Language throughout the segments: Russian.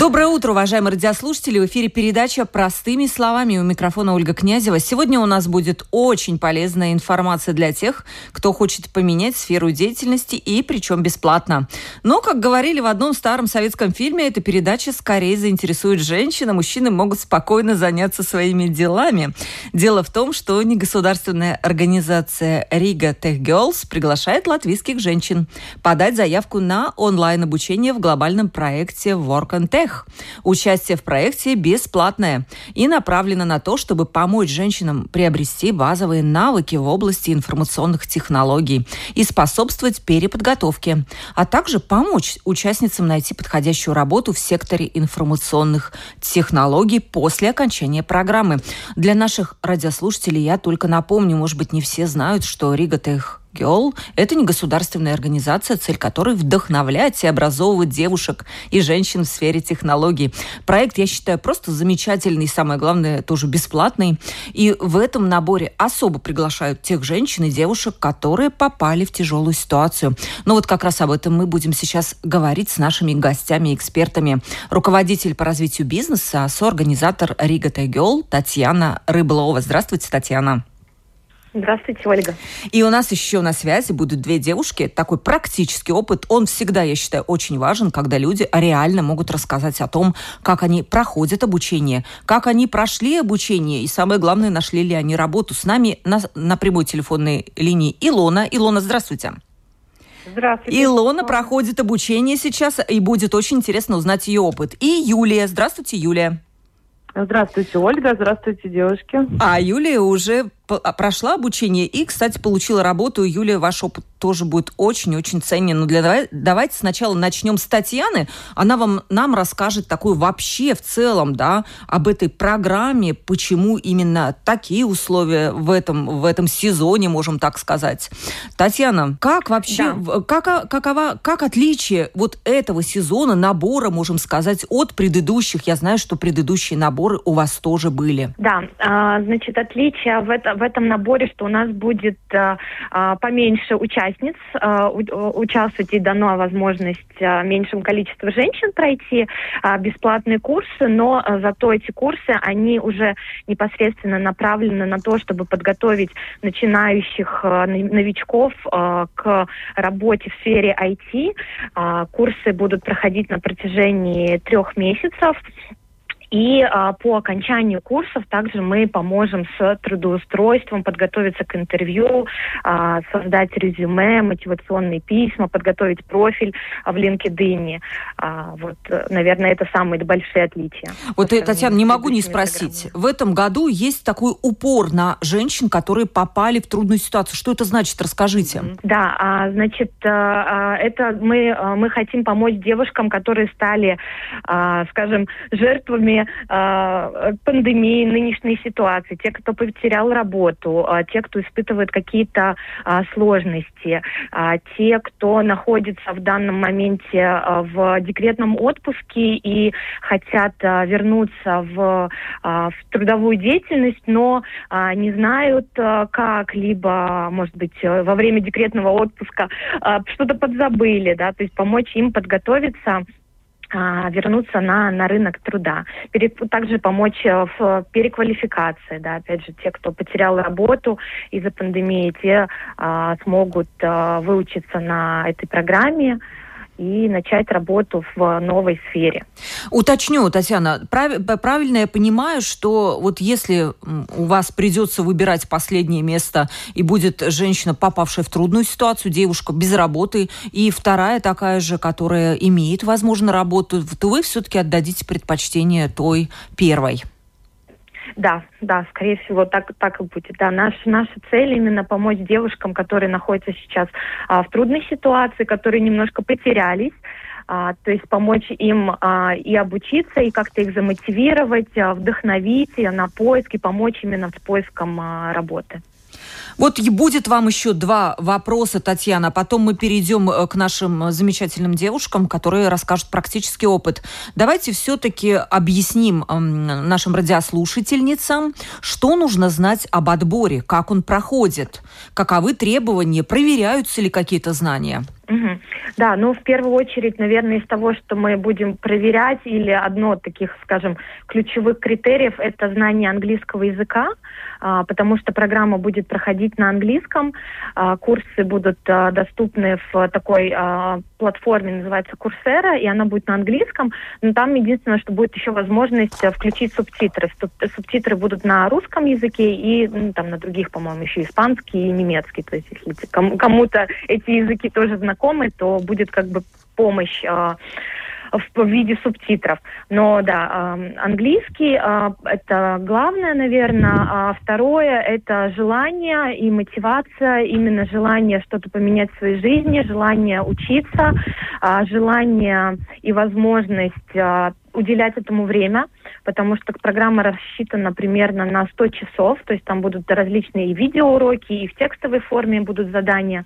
Доброе утро, уважаемые радиослушатели. В эфире передача «Простыми словами». У микрофона Ольга Князева. Сегодня у нас будет очень полезная информация для тех, кто хочет поменять сферу деятельности и причем бесплатно. Но, как говорили в одном старом советском фильме, эта передача скорее заинтересует женщин, а мужчины могут спокойно заняться своими делами. Дело в том, что негосударственная организация Рига Tech Girls приглашает латвийских женщин подать заявку на онлайн-обучение в глобальном проекте Work and Tech Тех. Участие в проекте бесплатное и направлено на то, чтобы помочь женщинам приобрести базовые навыки в области информационных технологий и способствовать переподготовке, а также помочь участницам найти подходящую работу в секторе информационных технологий после окончания программы. Для наших радиослушателей я только напомню, может быть, не все знают, что Рига Тех Girl – это не государственная организация, цель которой вдохновлять и образовывать девушек и женщин в сфере технологий. Проект, я считаю, просто замечательный, и самое главное, тоже бесплатный. И в этом наборе особо приглашают тех женщин и девушек, которые попали в тяжелую ситуацию. Но вот как раз об этом мы будем сейчас говорить с нашими гостями и экспертами. Руководитель по развитию бизнеса, соорганизатор Рига Girl Татьяна Рыболова. Здравствуйте, Татьяна. Здравствуйте, Ольга. И у нас еще на связи будут две девушки. Такой практический опыт, он всегда, я считаю, очень важен, когда люди реально могут рассказать о том, как они проходят обучение, как они прошли обучение, и самое главное, нашли ли они работу. С нами на, на прямой телефонной линии Илона. Илона, здравствуйте. Здравствуйте. Илона проходит обучение сейчас, и будет очень интересно узнать ее опыт. И Юлия. Здравствуйте, Юлия. Здравствуйте, Ольга. Здравствуйте, девушки. А Юлия уже прошла обучение и, кстати, получила работу. Юлия, ваш опыт тоже будет очень-очень ценен. Но для, давайте сначала начнем с Татьяны. Она вам, нам расскажет такую вообще в целом, да, об этой программе, почему именно такие условия в этом, в этом сезоне, можем так сказать. Татьяна, как вообще, да. как, а, какова, как отличие вот этого сезона, набора, можем сказать, от предыдущих? Я знаю, что предыдущие наборы у вас тоже были. Да, а, значит, отличие в, это, в этом наборе, что у нас будет а, а, поменьше участниц у, участвовать и дана возможность меньшему количеству женщин пройти бесплатные курсы, но зато эти курсы, они уже непосредственно направлены на то, чтобы подготовить начинающих новичков к работе в сфере IT. Курсы будут проходить на протяжении трех месяцев. И а, по окончанию курсов также мы поможем с трудоустройством, подготовиться к интервью, а, создать резюме, мотивационные письма, подготовить профиль в LinkedIn. А, вот, наверное, это самые большие отличия. Вот, э, Татьяна, не могу не спросить. В этом году есть такой упор на женщин, которые попали в трудную ситуацию. Что это значит? Расскажите. Да, а, значит, а, а это мы, а, мы хотим помочь девушкам, которые стали, а, скажем, жертвами э, пандемии, нынешней ситуации, те, кто потерял работу, э, те, кто испытывает какие-то э, сложности, э, те, кто находится в данном моменте э, в декретном отпуске и хотят э, вернуться в, э, в трудовую деятельность, но э, не знают, э, как, либо, может быть, во время декретного отпуска э, что-то подзабыли, да, то есть помочь им подготовиться вернуться на, на рынок труда. Пере, также помочь э, в переквалификации, да, опять же, те, кто потерял работу из-за пандемии, те а, смогут а, выучиться на этой программе, и начать работу в новой сфере. Уточню, Татьяна, прав, правильно я понимаю, что вот если у вас придется выбирать последнее место и будет женщина, попавшая в трудную ситуацию, девушка без работы, и вторая такая же, которая имеет, возможно, работу, то вы все-таки отдадите предпочтение той первой? Да, да, скорее всего, так, так и будет. Да, наш, наша цель именно помочь девушкам, которые находятся сейчас а, в трудной ситуации, которые немножко потерялись, а, то есть помочь им а, и обучиться, и как-то их замотивировать, а, вдохновить на поиски, помочь именно с поиском а, работы. Вот и будет вам еще два вопроса, Татьяна, потом мы перейдем э, к нашим замечательным девушкам, которые расскажут практический опыт. Давайте все-таки объясним нашим радиослушательницам, что нужно знать об отборе, как он проходит, каковы требования, проверяются ли какие-то знания. Да, ну в первую очередь, наверное, из того, что мы будем проверять, или одно таких, скажем, ключевых критериев, это знание английского языка, потому что программа будет проходить на английском, а, курсы будут а, доступны в такой а, платформе, называется Курсера, и она будет на английском, но там единственное, что будет еще возможность э, включить субтитры. Субтитры будут на русском языке и ну, там на других, по-моему, еще испанский и немецкий. То есть если кому-то эти языки тоже знакомы, то будет как бы помощь в виде субтитров. Но да, английский э, это главное, наверное. А второе это желание и мотивация, именно желание что-то поменять в своей жизни, желание учиться, э, желание и возможность э, уделять этому время, потому что программа рассчитана примерно на 100 часов, то есть там будут различные видеоуроки, и в текстовой форме будут задания,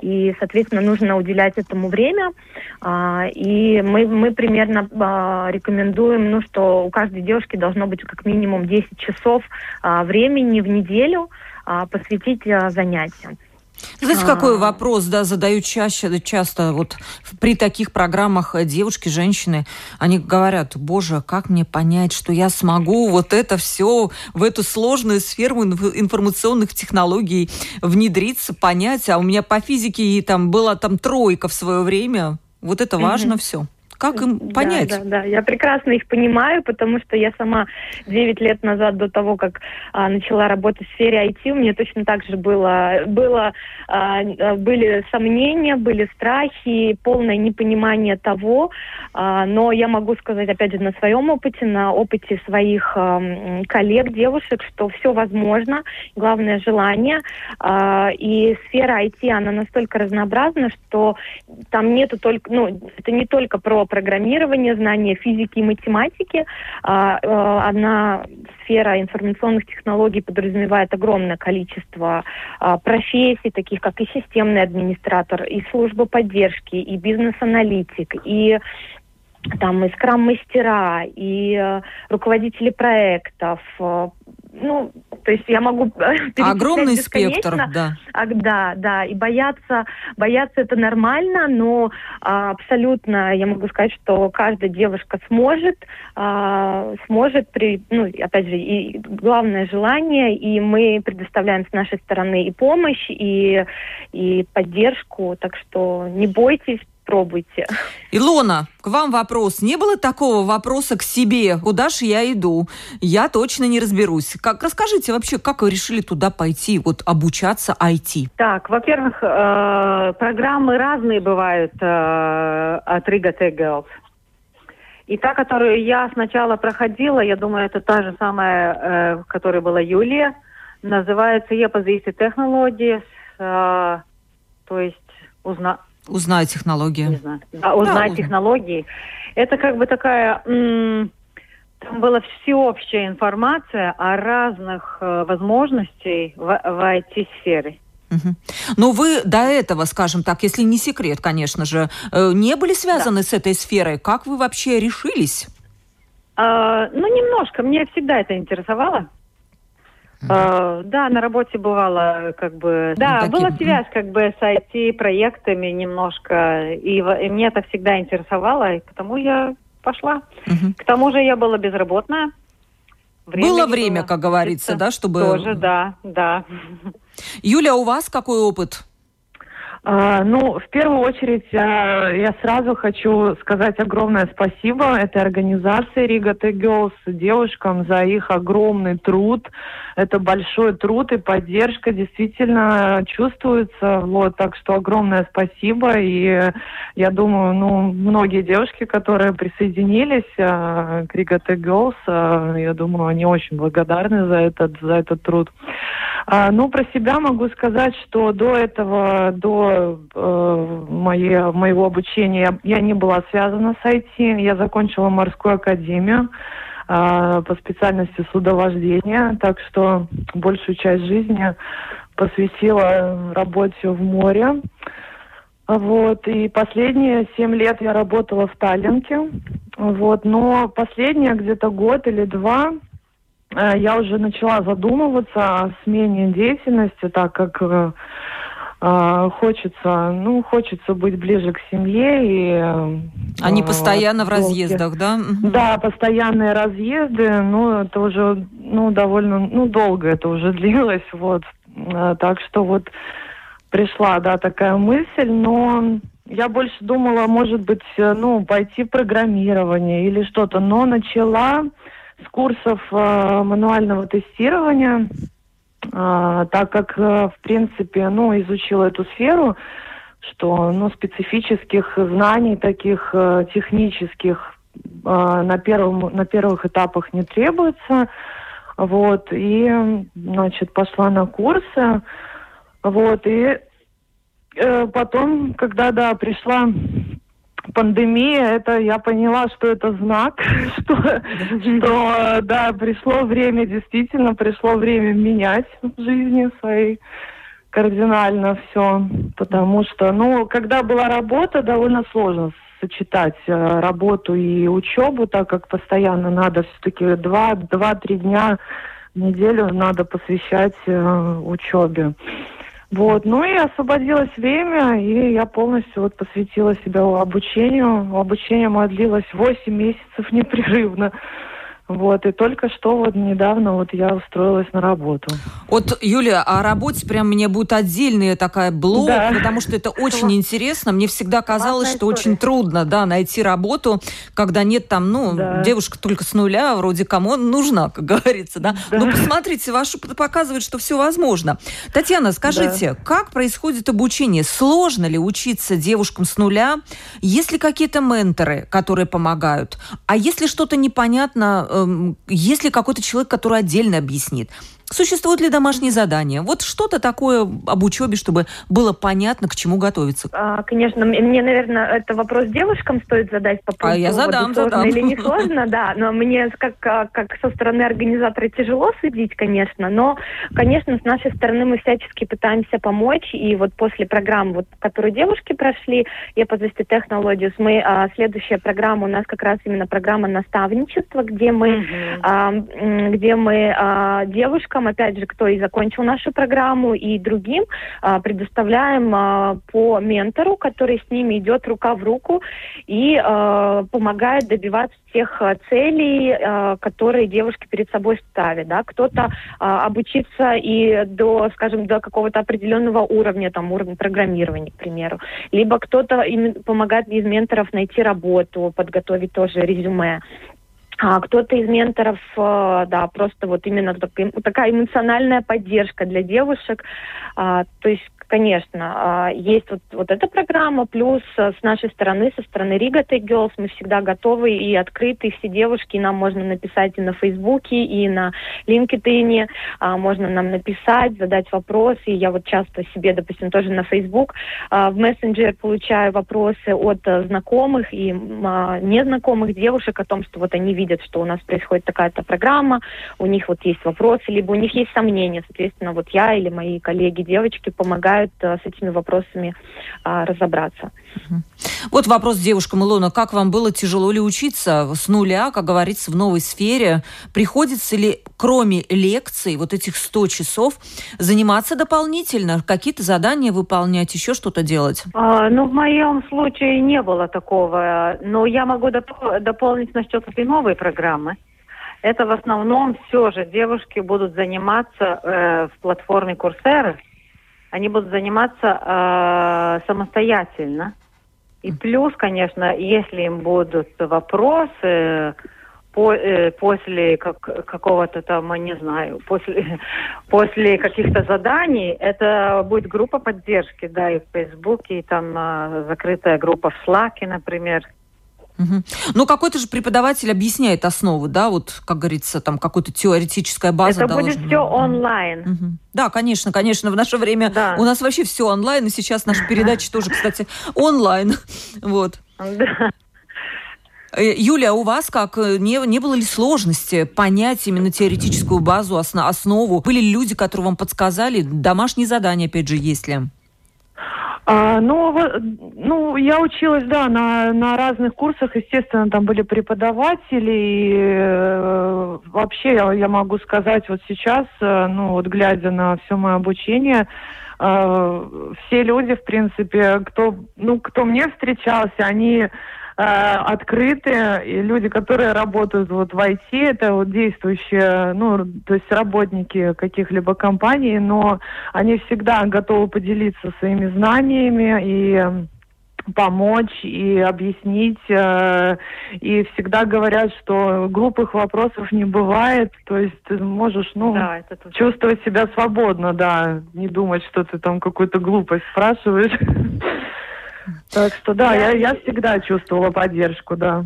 и, соответственно, нужно уделять этому время, а, и мы, мы примерно а, рекомендуем, ну, что у каждой девушки должно быть как минимум 10 часов а, времени в неделю посвятить занятиям. Знаете, какой вопрос, да, задаю чаще, часто вот при таких программах э, девушки, женщины, они говорят, боже, как мне понять, что я смогу вот это все в эту сложную сферу информационных технологий внедриться, понять, а у меня по физике там была там тройка в свое время, вот это важно mm-hmm. все. Как им понять? Да, да, да, я прекрасно их понимаю, потому что я сама 9 лет назад, до того, как а, начала работать в сфере IT, у меня точно так же было, было а, были сомнения, были страхи, полное непонимание того, а, но я могу сказать, опять же, на своем опыте, на опыте своих а, коллег, девушек, что все возможно, главное желание, а, и сфера IT, она настолько разнообразна, что там нету только, ну, это не только про программирования, знания физики и математики. А, а, одна сфера информационных технологий подразумевает огромное количество а, профессий, таких как и системный администратор, и служба поддержки, и бизнес-аналитик, и там и скрам-мастера, и э, руководители проектов, э, ну, то есть я могу огромный спектр, да. А, да, да, и бояться, бояться это нормально, но а, абсолютно я могу сказать, что каждая девушка сможет, а, сможет при, ну, опять же, и главное желание, и мы предоставляем с нашей стороны и помощь, и и поддержку, так что не бойтесь, пробуйте. Илона, к вам вопрос. Не было такого вопроса к себе? Куда же я иду? Я точно не разберусь. Как, расскажите вообще, как вы решили туда пойти, вот обучаться IT? Так, во-первых, э, программы разные бывают э, от Girls. И та, которую я сначала проходила, я думаю, это та же самая, э, в которой была Юлия, называется «Я позиции технологии», э, то есть узна Узнать технологии. Не знаю. Да, узнать да, технологии. Это как бы такая... там была всеобщая информация о разных э, возможностях в, в IT-сфере. Угу. Но вы до этого, скажем так, если не секрет, конечно же, э, не были связаны да. с этой сферой. Как вы вообще решились? А, ну, немножко. Мне всегда это интересовало. Uh, да, на работе бывало как бы... Да, таким... была связь как бы с IT-проектами немножко, и, и мне это всегда интересовало, и потому я пошла. Uh-huh. К тому же я была безработная. Время было время, было. как говорится, да, чтобы... Тоже, да, да. Юля, у вас какой опыт? А, ну, в первую очередь, я, я сразу хочу сказать огромное спасибо этой организации Tech Girls, девушкам за их огромный труд. Это большой труд и поддержка действительно чувствуется. Вот, так что огромное спасибо. И я думаю, ну, многие девушки, которые присоединились а, к Tech Girls, а, я думаю, они очень благодарны за этот, за этот труд. А, ну, про себя могу сказать, что до этого, до э, моей, моего обучения я, не была связана с IT. Я закончила морскую академию э, по специальности судовождения, так что большую часть жизни посвятила работе в море. Вот, и последние семь лет я работала в Таллинке. Вот, но последние где-то год или два э, я уже начала задумываться о смене деятельности, так как э, хочется, ну, хочется быть ближе к семье и... Э, Они постоянно в разъездах, да? Да, постоянные разъезды, ну, это уже, ну, довольно, ну, долго это уже длилось, вот. Так что вот пришла, да, такая мысль, но я больше думала, может быть, э, ну, пойти в программирование или что-то, но начала с курсов э, мануального тестирования, так как, э, в принципе, ну, изучила эту сферу, что, ну, специфических знаний таких э, технических э, на, первом, на первых этапах не требуется, вот, и, значит, пошла на курсы, вот, и потом, когда, да, пришла пандемия, это я поняла, что это знак, что, что да, пришло время, действительно пришло время менять в жизни своей кардинально все, потому что, ну, когда была работа, довольно сложно сочетать э, работу и учебу, так как постоянно надо все-таки два-три дня в неделю надо посвящать э, учебе. Вот, ну и освободилось время, и я полностью вот посвятила себя обучению. Обучение мое длилось 8 месяцев непрерывно. Вот, и только что вот недавно вот я устроилась на работу. Вот, Юлия, о работе прям мне будет отдельная такая блог, да. потому что это очень интересно. Мне всегда казалось, что очень трудно, да, найти работу, когда нет там, ну, да. девушка только с нуля, вроде кому нужна, как говорится, да. да. Но посмотрите, ваш опыт показывает, что все возможно. Татьяна, скажите, да. как происходит обучение? Сложно ли учиться девушкам с нуля? Есть ли какие-то менторы, которые помогают? А если что-то непонятно, Эм, есть ли какой-то человек, который отдельно объяснит? Существуют ли домашние задания? Вот что-то такое об учебе, чтобы было понятно, к чему готовиться. А, конечно, мне, наверное, это вопрос девушкам стоит задать по поводу а я задам, сложно задам. или не сложно, да. Но мне как, как со стороны организатора тяжело судить, конечно. Но, конечно, с нашей стороны мы всячески пытаемся помочь. И вот после программ, вот, которые девушки прошли, я по Technologies, мы а, следующая программа у нас как раз именно программа наставничества, где мы, mm-hmm. а, где мы а, девушкам девушкам, опять же, кто и закончил нашу программу, и другим а, предоставляем а, по ментору, который с ними идет рука в руку и а, помогает добиваться тех целей, которые девушки перед собой ставят. Да? Кто-то обучится и до, скажем, до какого-то определенного уровня, там, уровня программирования, к примеру. Либо кто-то помогает из менторов найти работу, подготовить тоже резюме. А кто-то из менторов, э, да, просто вот именно такая эмоциональная поддержка для девушек. А, то есть конечно, а, есть вот, вот эта программа, плюс э, с нашей стороны, со стороны Riga Tech Girls, мы всегда готовы и открыты, все девушки, нам можно написать и на Фейсбуке, и на LinkedIn, а, можно нам написать, задать вопросы, я вот часто себе, допустим, тоже на а, в мессенджер получаю вопросы от знакомых и незнакомых девушек о том, что вот они видят, что у нас происходит такая-то программа, у них вот есть вопросы, либо у них есть сомнения, соответственно, вот я или мои коллеги-девочки помогают помогают э, с этими вопросами а, разобраться. Вот вопрос девушкам, Илона. Как вам было тяжело ли учиться с нуля, как говорится, в новой сфере? Приходится ли, кроме лекций, вот этих 100 часов, заниматься дополнительно? Какие-то задания выполнять, еще что-то делать? А, ну, в моем случае не было такого. Но я могу доп- дополнить насчет этой новой программы. Это в основном все же девушки будут заниматься э, в платформе Курсера они будут заниматься э, самостоятельно. И плюс, конечно, если им будут вопросы по, э, после как, какого-то там, не знаю, после, после каких-то заданий, это будет группа поддержки, да, и в Фейсбуке, и там э, закрытая группа в Слаке, например. Угу. Ну, какой-то же преподаватель объясняет основу, да, вот, как говорится, там какая-то теоретическая база. Это будет все онлайн. Угу. Да, конечно, конечно, в наше время да. у нас вообще все онлайн, и сейчас наша передача тоже, кстати, онлайн. Вот. Да. Э, Юлия, а у вас как? Не, не было ли сложности понять именно теоретическую базу, основу? Были ли люди, которые вам подсказали? Домашние задания, опять же, есть ли? А, ну, ну, я училась, да, на, на разных курсах, естественно, там были преподаватели, и э, вообще я, я могу сказать вот сейчас, э, ну, вот глядя на все мое обучение, э, все люди, в принципе, кто, ну, кто мне встречался, они Э, открытые, и люди, которые работают вот в IT, это вот действующие, ну, то есть работники каких-либо компаний, но они всегда готовы поделиться своими знаниями и помочь и объяснить. Э, и всегда говорят, что глупых вопросов не бывает. То есть ты можешь ну, да, чувствовать себя свободно, да, не думать, что ты там какую-то глупость спрашиваешь. Так что да, я, я всегда чувствовала поддержку, да.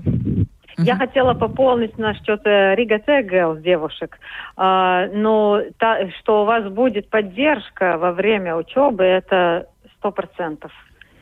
Я хотела пополнить насчет э, Рига Тегел девушек. А, но та, что у вас будет поддержка во время учебы, это сто процентов.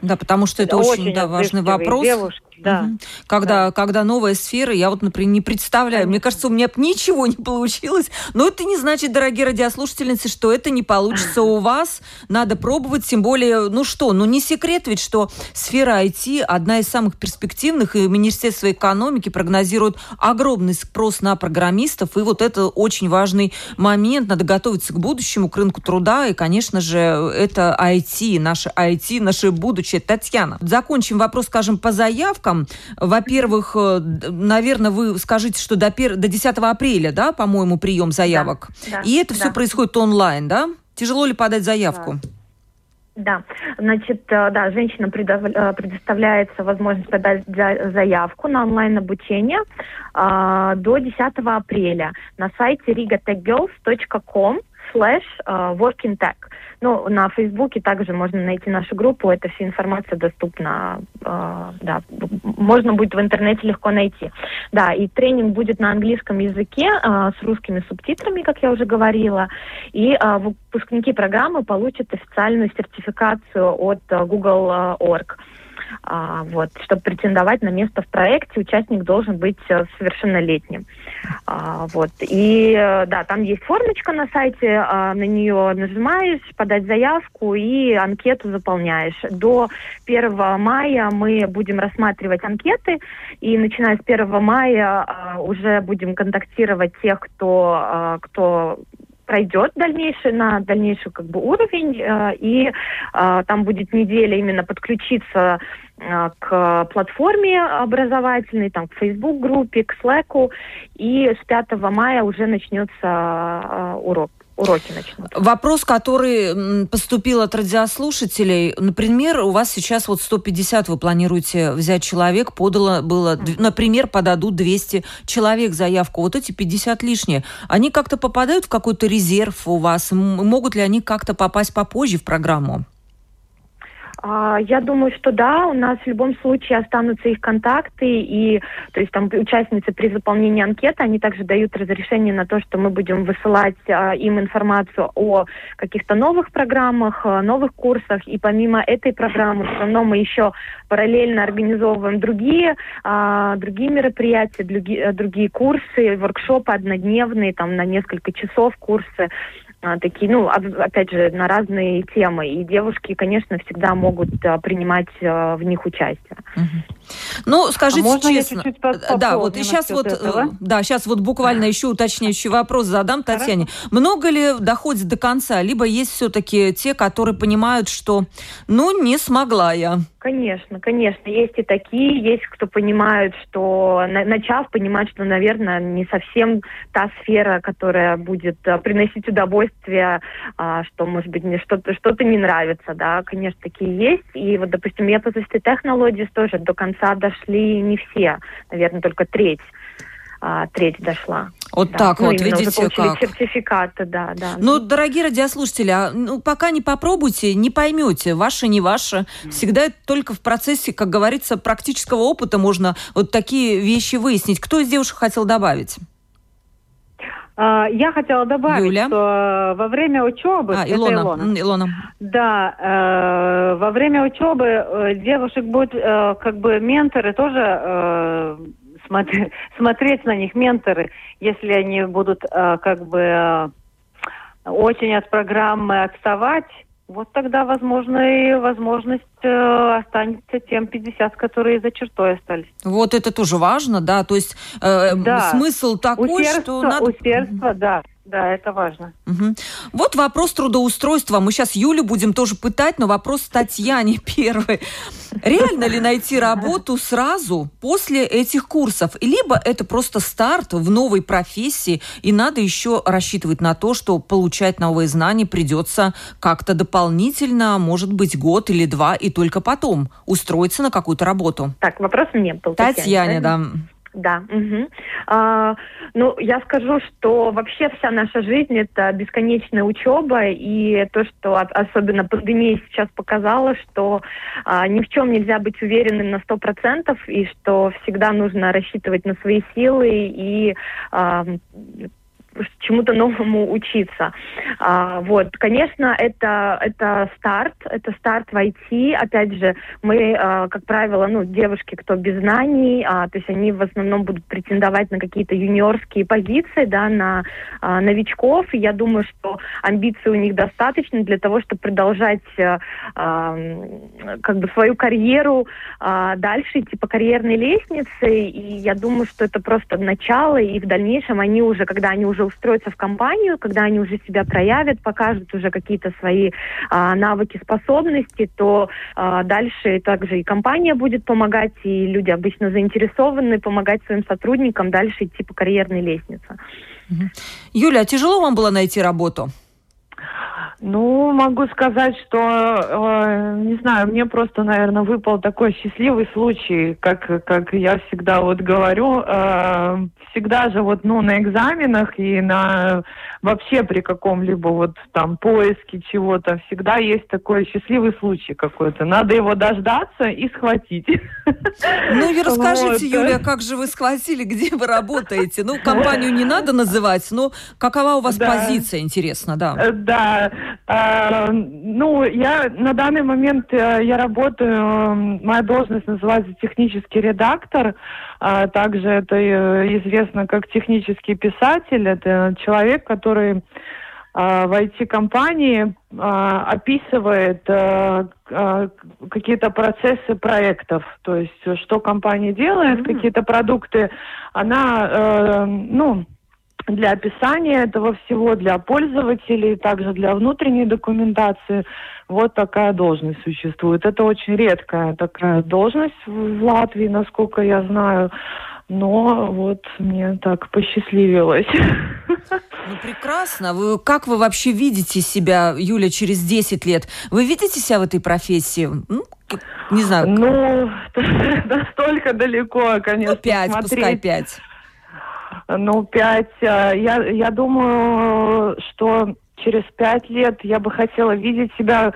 Да, потому что это, это очень, очень да, важный вопрос. Девушки, да. Угу. Когда, да. когда новая сфера, я вот, например, не представляю. Конечно. Мне кажется, у меня ничего не получилось. Но это не значит, дорогие радиослушательницы, что это не получится у вас. Надо пробовать, тем более, ну что, ну не секрет ведь, что сфера IT одна из самых перспективных, и Министерство экономики прогнозирует огромный спрос на программистов, и вот это очень важный момент. Надо готовиться к будущему, к рынку труда, и, конечно же, это IT, наше IT, наше будущее. Татьяна, закончим вопрос, скажем, по заявкам заявкам. Во-первых, э, наверное, вы скажите, что до, пер... до 10 апреля, да, по-моему, прием заявок. Да, да, И это да. все происходит онлайн, да? Тяжело ли подать заявку? Да. Да, значит, э, да, женщинам э, предоставляется возможность подать заявку на онлайн-обучение э, до 10 апреля на сайте rigatechgirls.com slash workingtech. Ну, на Фейсбуке также можно найти нашу группу, эта вся информация доступна, э, да, можно будет в интернете легко найти. Да, и тренинг будет на английском языке э, с русскими субтитрами, как я уже говорила, и э, выпускники программы получат официальную сертификацию от э, Google.org. А, вот, чтобы претендовать на место в проекте, участник должен быть э, совершеннолетним. А, вот. И э, да, там есть формочка на сайте, а, на нее нажимаешь, подать заявку и анкету заполняешь. До 1 мая мы будем рассматривать анкеты, и начиная с 1 мая а, уже будем контактировать тех, кто, а, кто пройдет дальнейший на дальнейший как бы уровень э, и э, там будет неделя именно подключиться э, к платформе образовательной, там к Facebook группе, к Slack и с 5 мая уже начнется э, урок уроки начнут. Вопрос, который поступил от радиослушателей. Например, у вас сейчас вот 150 вы планируете взять человек, подало было, например, подадут 200 человек заявку. Вот эти 50 лишние, они как-то попадают в какой-то резерв у вас? Могут ли они как-то попасть попозже в программу? А, я думаю, что да, у нас в любом случае останутся их контакты, и то есть там участницы при заполнении анкеты, они также дают разрешение на то, что мы будем высылать а, им информацию о каких-то новых программах, а, новых курсах, и помимо этой программы все равно мы еще параллельно организовываем другие, а, другие мероприятия, другие, другие курсы, воркшопы однодневные, там на несколько часов курсы, такие, ну, опять же, на разные темы. И девушки, конечно, всегда могут а, принимать а, в них участие. Угу. Ну, скажите а честно. чуть -чуть да, вот и сейчас вот, этого? да, сейчас вот буквально еще уточняющий вопрос задам Татьяне. Много ли доходит до конца, либо есть все-таки те, которые понимают, что, ну, не смогла я? Конечно, конечно, есть и такие, есть кто понимает, что начав понимать, что, наверное, не совсем та сфера, которая будет приносить удовольствие, что, может быть, мне что-то что-то не нравится, да, конечно, такие есть. И вот, допустим, я по технологии тоже до конца конца дошли не все, наверное, только треть а, треть дошла. Вот да. так ну, вот, видите, как. сертификаты, да, да. Ну, дорогие радиослушатели, а, ну, пока не попробуйте, не поймете, ваше, не ваше. Всегда только в процессе, как говорится, практического опыта можно вот такие вещи выяснить. Кто из девушек хотел добавить? А, я хотела добавить, Юля. что во время учебы... А, Илона. Илона. Илона. Да, э, во время учебы э, девушек будут э, как бы менторы тоже э, смотри, смотреть на них, менторы, если они будут э, как бы э, очень от программы отставать, вот тогда, возможно, и возможность э, останется тем 50, которые за чертой остались. Вот это тоже важно, да, то есть э, Да. смысл такой, Усердство, что надо... усердство, да, да, это важно. Мгм. Вот вопрос трудоустройства. Мы сейчас Юлю будем тоже пытать, но вопрос Татьяне первый. Реально ли найти работу сразу после этих курсов? Либо это просто старт в новой профессии, и надо еще рассчитывать на то, что получать новые знания придется как-то дополнительно, может быть, год или два, и только потом устроиться на какую-то работу. Так, вопрос мне был. Татьяне, да. Да. мгм. А, ну, я скажу, что вообще вся наша жизнь это бесконечная учеба, и то, что особенно пандемия сейчас показала, что а, ни в чем нельзя быть уверенным на сто процентов, и что всегда нужно рассчитывать на свои силы и а, чему-то новому учиться. А, вот, конечно, это это старт, это старт в IT. Опять же, мы, а, как правило, ну девушки, кто без знаний, а, то есть они в основном будут претендовать на какие-то юниорские позиции, да, на а, новичков. И я думаю, что амбиций у них достаточно для того, чтобы продолжать а, как бы свою карьеру а, дальше идти по карьерной лестнице. И я думаю, что это просто начало, и в дальнейшем они уже, когда они уже устроятся в компанию, когда они уже себя проявят, покажут уже какие-то свои а, навыки, способности, то а, дальше также и компания будет помогать, и люди обычно заинтересованы помогать своим сотрудникам дальше идти по карьерной лестнице. Юля, а тяжело вам было найти работу? Ну, могу сказать, что, э, не знаю, мне просто, наверное, выпал такой счастливый случай, как, как я всегда вот говорю, э, всегда же вот, ну, на экзаменах и на вообще при каком-либо вот там поиске чего-то всегда есть такой счастливый случай какой-то. Надо его дождаться и схватить. Ну и расскажите, Вот. Юлия, как же вы схватили, где вы работаете? Ну, компанию не надо называть, но какова у вас Да. позиция, интересно, да. Э, Да, э, ну, я на данный момент э, я работаю, моя должность называется технический редактор, а также это э, известно как технический писатель, это человек, который э, в IT-компании э, описывает э, какие-то процессы проектов, то есть э, что компания делает, какие-то продукты, она, ну, для описания этого всего, для пользователей, также для внутренней документации. Вот такая должность существует. Это очень редкая такая должность в Латвии, насколько я знаю. Но вот мне так посчастливилось. Ну, прекрасно. Вы, как вы вообще видите себя, Юля, через 10 лет? Вы видите себя в этой профессии? Ну, не знаю, Ну, настолько далеко, конечно, ну, 5, пускай смотреть. 5. Ну, пять. э, Я, я думаю, что через пять лет я бы хотела видеть себя,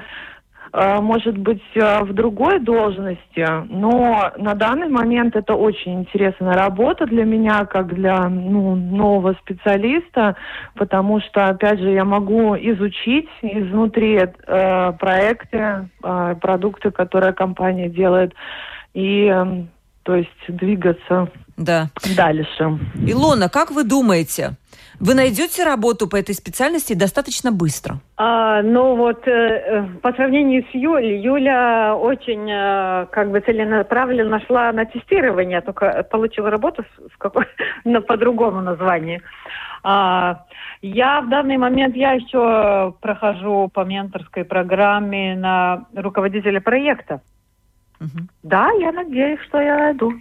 э, может быть, э, в другой должности. Но на данный момент это очень интересная работа для меня, как для ну, нового специалиста, потому что, опять же, я могу изучить изнутри э, проекты, э, продукты, которые компания делает, и, э, то есть, двигаться Да. дальше. Илона, как вы думаете, вы найдете работу по этой специальности достаточно быстро? А, ну вот э, э, по сравнению с Юлей, Юля очень э, как бы целенаправленно шла на тестирование, только получила работу с, с какой, на, по другому названию. А, я в данный момент, я еще прохожу по менторской программе на руководителя проекта. Мгм. Да, я надеюсь, что я найду.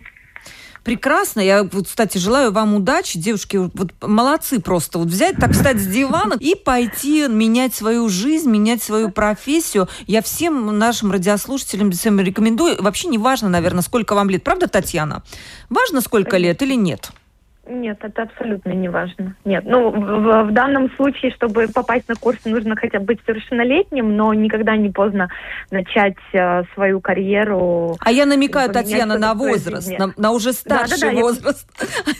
Прекрасно. Я, кстати, желаю вам удачи. Девушки, вот молодцы просто. Вот взять, так встать с дивана и пойти менять свою жизнь, менять свою профессию. Я всем нашим радиослушателям всем рекомендую. Вообще не важно, наверное, сколько вам лет. Правда, Татьяна? Важно, сколько лет или нет? Нет, это абсолютно не важно. Нет, ну, в, в- данном случае, чтобы попасть на курсы, нужно хотя бы быть совершеннолетним, но никогда не поздно начать э, свою карьеру. А я намекаю, Татьяна, на возраст, на, на уже старший Да-да-да, я- возраст.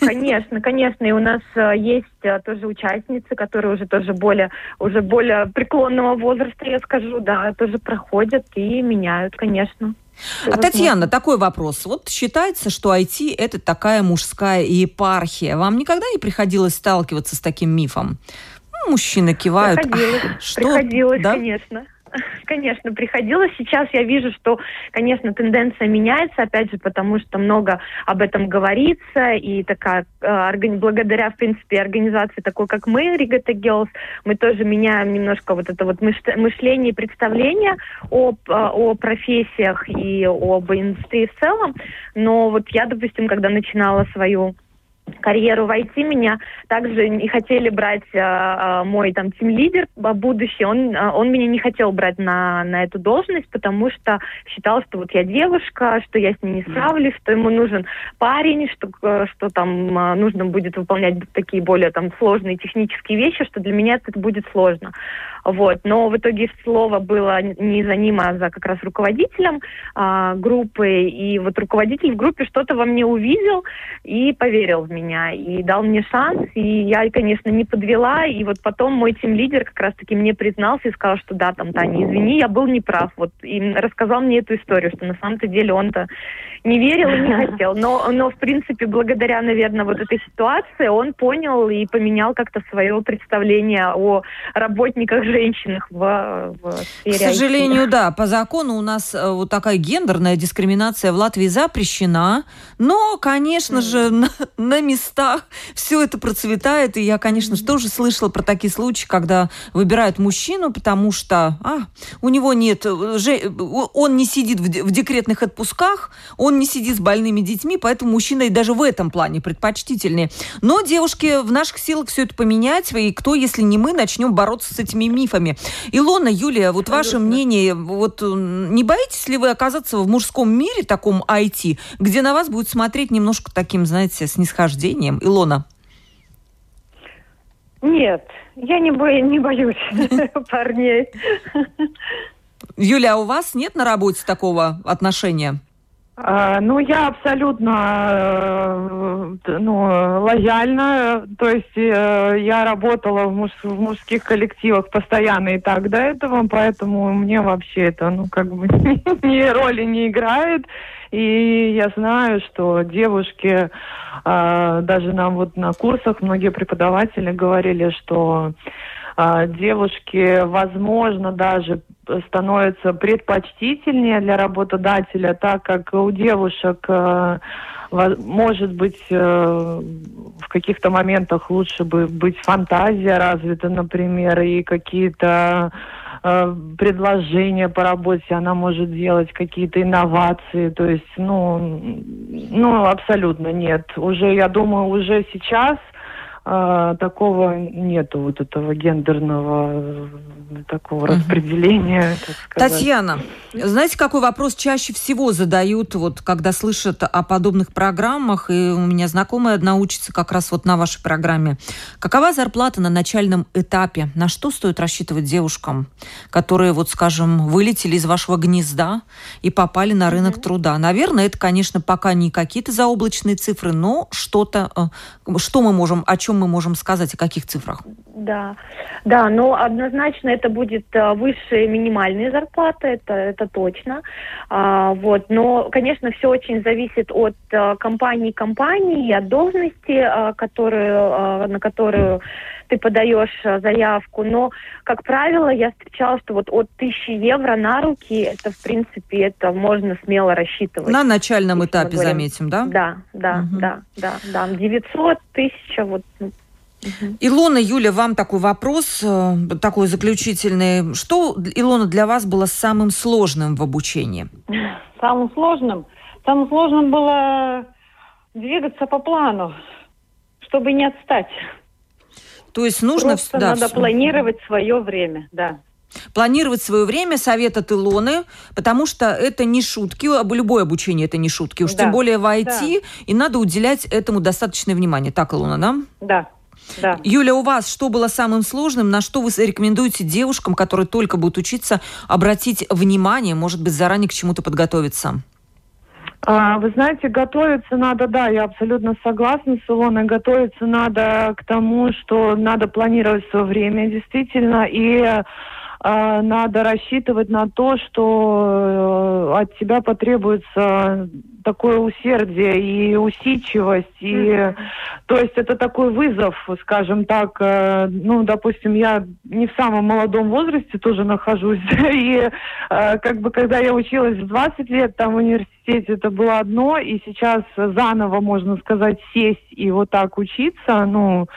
Конечно, конечно. И у нас э, есть э, тоже участницы, которые уже тоже более, уже более преклонного возраста, я скажу, да, тоже проходят и меняют, конечно. А Татьяна, такой вопрос. Вот считается, что IT – это такая мужская епархия. Вам никогда не приходилось сталкиваться с таким мифом? Ну, мужчины кивают. Приходилось, а, что? приходилось да? конечно. Конечно, приходилось. Сейчас я вижу, что, конечно, тенденция меняется, опять же, потому что много об этом говорится, и такая, э, благодаря, в принципе, организации такой, как мы, Ригата Girls, мы тоже меняем немножко вот это вот мышление и представление об, э, о профессиях и об индустрии в целом. Но вот я, допустим, когда начинала свою карьеру в IT меня. Также не хотели брать а, а, мой там тим-лидер будущий, он, а, он меня не хотел брать на, на эту должность, потому что считал, что вот я девушка, что я с ней не справлюсь, что ему нужен парень, что, что там а, нужно будет выполнять такие более там сложные технические вещи, что для меня это будет сложно. Вот. Но в итоге слово было не за ним, а за как раз руководителем а, группы. И вот руководитель в группе что-то во мне увидел и поверил в меня. И дал мне шанс. И я, конечно, не подвела. И вот потом мой тим-лидер как раз-таки мне признался и сказал, что да, там, Таня, извини, я был неправ. Вот. И рассказал мне эту историю, что на самом-то деле он-то не верил и не хотел. Но, но, в принципе, благодаря, наверное, вот этой ситуации он понял и поменял как-то свое представление о работниках женщинах в, в сфере К сожалению, IT. да, по закону у нас э, вот такая гендерная дискриминация в Латвии запрещена, но, конечно mm. же, на, на местах все это процветает, и я, конечно же, тоже слышала про такие случаи, когда выбирают мужчину, потому что а, у него нет, э, же, он не сидит в, в декретных отпусках, он не сидит с больными детьми, поэтому мужчина и даже в этом плане предпочтительнее. Но, девушки, в наших силах все это поменять, и кто, если не мы, начнем бороться с этими мифами. Илона, Юлия, вот ваше мнение, вот не боитесь ли вы оказаться в мужском мире, таком IT, где на вас будет смотреть немножко таким, знаете, снисхождением? Илона? Нет, я не, бо... не боюсь парней. Юля, а у вас нет на работе такого отношения? А, ну, я абсолютно э, ну, лояльна. То есть э, я работала в, муж, в мужских коллективах постоянно и так до этого, поэтому мне вообще это, ну, как бы ни роли не играет. И я знаю, что девушки, а, даже нам вот на курсах многие преподаватели говорили, что а, девушки, возможно, даже становятся предпочтительнее для работодателя, так как у девушек э, может быть э, в каких-то моментах лучше бы быть фантазия развита, например, и какие-то э, предложения по работе, она может делать какие-то инновации, то есть, ну, ну, абсолютно нет. Уже, я думаю, уже сейчас а, такого нету вот этого гендерного такого угу. распределения. Татьяна, знаете, какой вопрос чаще всего задают, вот когда слышат о подобных программах, и у меня знакомая одна учится как раз вот на вашей программе. Какова зарплата на начальном этапе? На что стоит рассчитывать девушкам, которые, вот скажем, вылетели из вашего гнезда и попали на рынок угу. труда? Наверное, это, конечно, пока не какие-то заоблачные цифры, но что-то, э, что мы можем, о чем мы можем сказать, о каких цифрах? Да, да, но однозначно это будет э, выше минимальной зарплаты, это, это точно. А, вот, но, конечно, все очень зависит от а, компании компании, от должности, а, которую, а, на которую ты подаешь заявку. Но, как правило, я встречала, что вот от 1000 евро на руки, это, в принципе, это можно смело рассчитывать. На начальном этапе, заметим, да? Да, да, угу. да, да, да. 900, 1000, вот ну, Илона, Юля, вам такой вопрос, э, такой заключительный. Что, Илона, для вас было самым сложным в обучении? Самым сложным? Самым сложным было двигаться по плану, чтобы не отстать. То есть нужно... Просто да, надо все. планировать свое время, да. Планировать свое время, совет от Илоны, потому что это не шутки, любое обучение это не шутки, уж да. тем более в IT, да. и надо уделять этому достаточное внимание. Так, Илона, да? Да. Да. Юля, у вас что было самым сложным? На что вы рекомендуете девушкам, которые только будут учиться, обратить внимание, может быть, заранее к чему-то подготовиться? А, вы знаете, готовиться надо, да, я абсолютно согласна с Илоной, готовиться надо к тому, что надо планировать свое время, действительно, и надо рассчитывать на то, что э, от тебя потребуется такое усердие и усидчивость, и mm-hmm. то есть это такой вызов, скажем так, э, ну, допустим, я не в самом молодом возрасте тоже нахожусь, и э, как бы когда я училась в 20 лет там в университете, это было одно, и сейчас заново, можно сказать, сесть и вот так учиться, ну,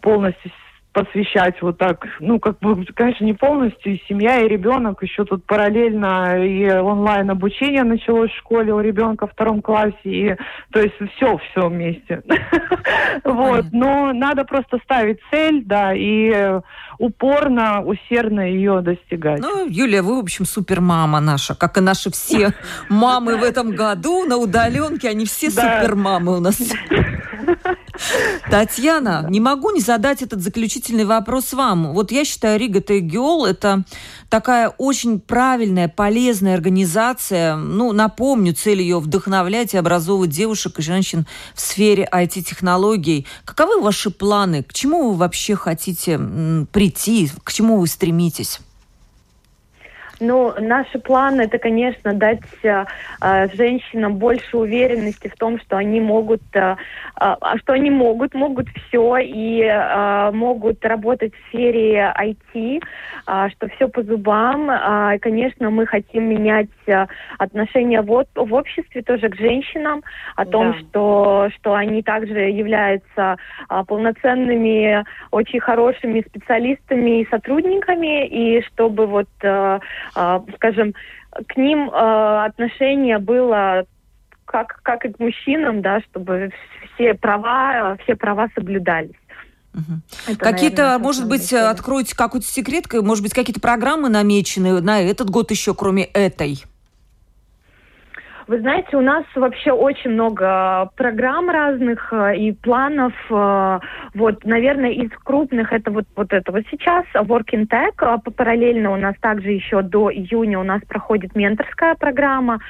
полностью посвящать вот так, ну, как бы, конечно, не полностью, и семья, и ребенок, еще тут параллельно и онлайн обучение началось в школе у ребенка в втором классе, и, то есть все, все вместе. Вот, но надо просто ставить цель, да, и упорно, усердно ее достигать. Ну, Юлия, вы, в общем, супер мама наша, как и наши все мамы в этом году на удаленке, они все супер мамы у нас. Татьяна, не могу не задать этот заключительный вопрос вам. Вот я считаю, Рига Тегиол – это такая очень правильная, полезная организация. Ну, напомню, цель ее – вдохновлять и образовывать девушек и женщин в сфере IT-технологий. Каковы ваши планы? К чему вы вообще хотите прийти? К чему вы стремитесь? Ну, наши планы это, конечно, дать э, э, женщинам больше уверенности в том, что они могут, э, э, что они могут, могут все и э, могут работать в сфере IT, э, что все по зубам. Э, конечно, мы хотим менять э, отношения в, в обществе тоже к женщинам, о том, да. что, что они также являются э, полноценными, очень хорошими специалистами и сотрудниками, и чтобы вот э, а, скажем, к ним а, отношение было как, как и к мужчинам, да, чтобы все права, все права соблюдались. Угу. Какие-то, может быть, деле. откроете какую-то секретку, может быть, какие-то программы намечены на этот год еще, кроме этой? Вы знаете, у нас вообще очень много программ разных э, и планов. Э, вот, наверное, из крупных это вот, вот это вот сейчас Working Tech. А параллельно у нас также еще до июня у нас проходит менторская программа.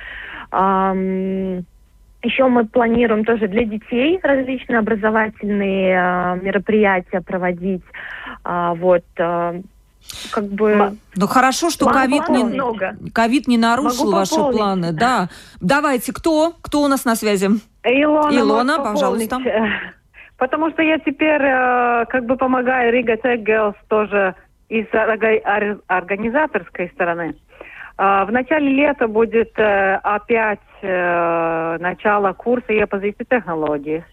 Еще мы планируем тоже для детей различные образовательные мероприятия проводить. А, вот как бы... Ну хорошо, что ковид не, ковид не нарушил ваши планы. Да. Давайте, кто? Кто у нас на связи? Илона, Илона пожалуйста. Потому что я теперь э, как бы помогаю Рига Tech Girls тоже из организаторской стороны. Э, в начале лета будет э, опять э, начало курса по технологии.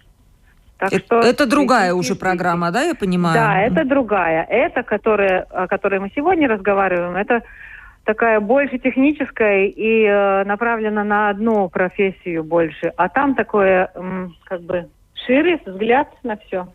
Так это, что это другая уже программа, да, я понимаю? Да, это другая. Это, которая, о которой мы сегодня разговариваем, это такая больше техническая и э, направлена на одну профессию больше. А там такое, м, как бы, шире взгляд на все.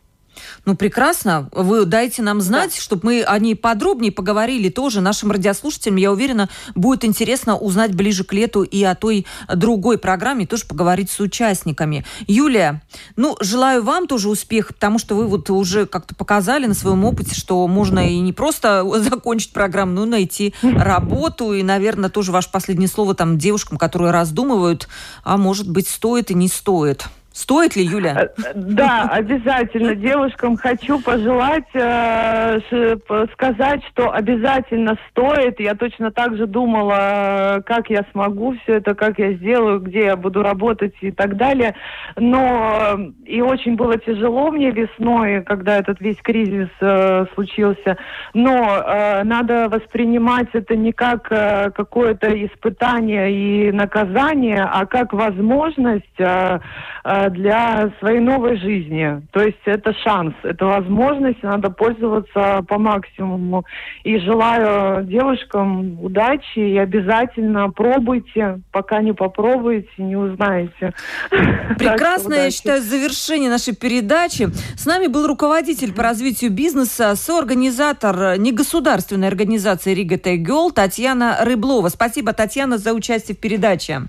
Ну, прекрасно. Вы дайте нам знать, да. чтобы мы о ней подробнее поговорили тоже нашим радиослушателям. Я уверена, будет интересно узнать ближе к лету и о той другой программе, тоже поговорить с участниками. Юлия, ну, желаю вам тоже успеха, потому что вы вот уже как-то показали на своем опыте, что можно и не просто закончить программу, но найти работу. И, наверное, тоже ваше последнее слово там девушкам, которые раздумывают, а может быть, стоит и не стоит. Стоит ли, Юля? Э, да, обязательно. Девушкам хочу пожелать э, сказать, что обязательно стоит. Я точно так же думала, как я смогу все это, как я сделаю, где я буду работать и так далее. Но э, и очень было тяжело мне весной, когда этот весь кризис э, случился. Но э, надо воспринимать это не как э, какое-то испытание и наказание, а как возможность э, э, для своей новой жизни. То есть это шанс, это возможность, надо пользоваться по максимуму. И желаю девушкам удачи и обязательно пробуйте, пока не попробуете, не узнаете. Прекрасное, я считаю, завершение нашей передачи. С нами был руководитель по развитию бизнеса, соорганизатор негосударственной организации Рига Тегел Татьяна Рыблова. Спасибо, Татьяна, за участие в передаче.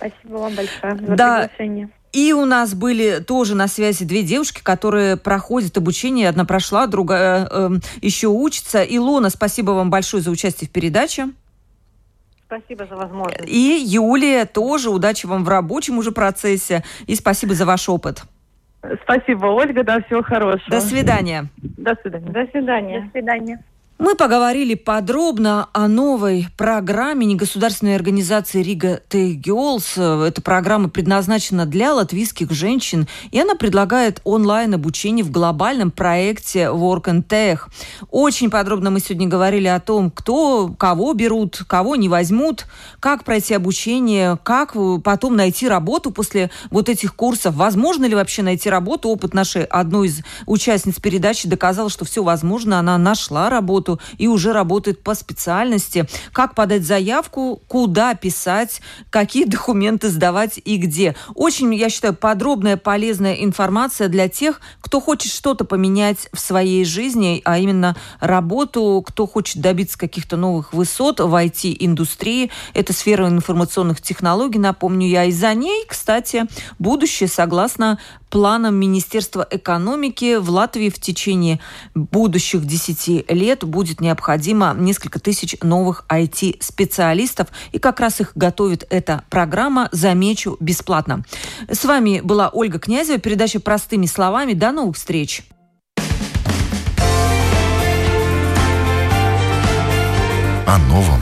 Спасибо вам большое за да. приглашение. И у нас были тоже на связи две девушки, которые проходят обучение. Одна прошла, другая э, еще учится. Илона, спасибо вам большое за участие в передаче. Спасибо за возможность. И Юлия тоже удачи вам в рабочем уже процессе. И спасибо за ваш опыт. Спасибо, Ольга, да, всего хорошего. До свидания. До свидания. До свидания. До свидания. Мы поговорили подробно о новой программе негосударственной организации Рига Тейгиолс. Эта программа предназначена для латвийских женщин, и она предлагает онлайн-обучение в глобальном проекте Work and Tech. Очень подробно мы сегодня говорили о том, кто, кого берут, кого не возьмут, как пройти обучение, как потом найти работу после вот этих курсов. Возможно ли вообще найти работу? Опыт нашей одной из участниц передачи доказал, что все возможно. Она нашла работу работу и уже работает по специальности. Как подать заявку, куда писать, какие документы сдавать и где. Очень, я считаю, подробная, полезная информация для тех, кто хочет что-то поменять в своей жизни, а именно работу, кто хочет добиться каких-то новых высот в IT-индустрии. Это сфера информационных технологий, напомню я. И за ней, кстати, будущее, согласно планам Министерства экономики в Латвии в течение будущих 10 лет будет необходимо несколько тысяч новых IT-специалистов. И как раз их готовит эта программа, замечу, бесплатно. С вами была Ольга Князева, передача «Простыми словами». До новых встреч! О новом,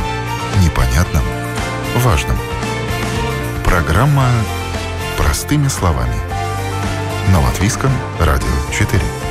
непонятном, важном. Программа «Простыми словами» на Латвийском радио 4.